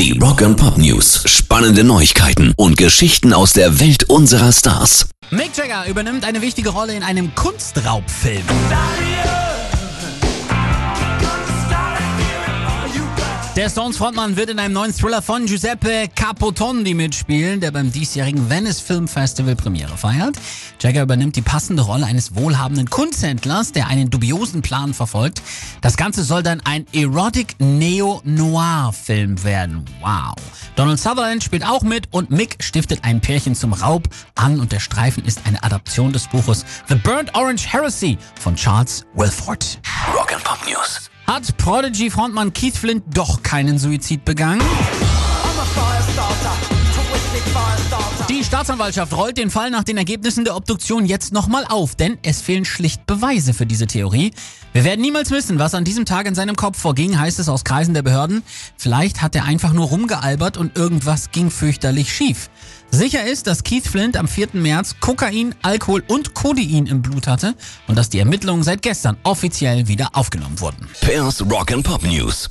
Die Rock and Pop News. Spannende Neuigkeiten und Geschichten aus der Welt unserer Stars. Mick Jagger übernimmt eine wichtige Rolle in einem Kunstraubfilm. Der Stones Frontmann wird in einem neuen Thriller von Giuseppe Capotondi mitspielen, der beim diesjährigen Venice Film Festival Premiere feiert. Jagger übernimmt die passende Rolle eines wohlhabenden Kunsthändlers, der einen dubiosen Plan verfolgt. Das Ganze soll dann ein Erotic Neo-Noir-Film werden. Wow. Donald Sutherland spielt auch mit und Mick stiftet ein Pärchen zum Raub an und der Streifen ist eine Adaption des Buches The Burnt Orange Heresy von Charles Wilford. Rock and Pop News. Hat Prodigy-Frontmann Keith Flint doch keinen Suizid begangen? Die Staatsanwaltschaft rollt den Fall nach den Ergebnissen der Obduktion jetzt nochmal auf, denn es fehlen schlicht Beweise für diese Theorie. Wir werden niemals wissen, was an diesem Tag in seinem Kopf vorging, heißt es aus Kreisen der Behörden. Vielleicht hat er einfach nur rumgealbert und irgendwas ging fürchterlich schief. Sicher ist, dass Keith Flint am 4. März Kokain, Alkohol und Codein im Blut hatte und dass die Ermittlungen seit gestern offiziell wieder aufgenommen wurden. Pairs Rock and Pop News.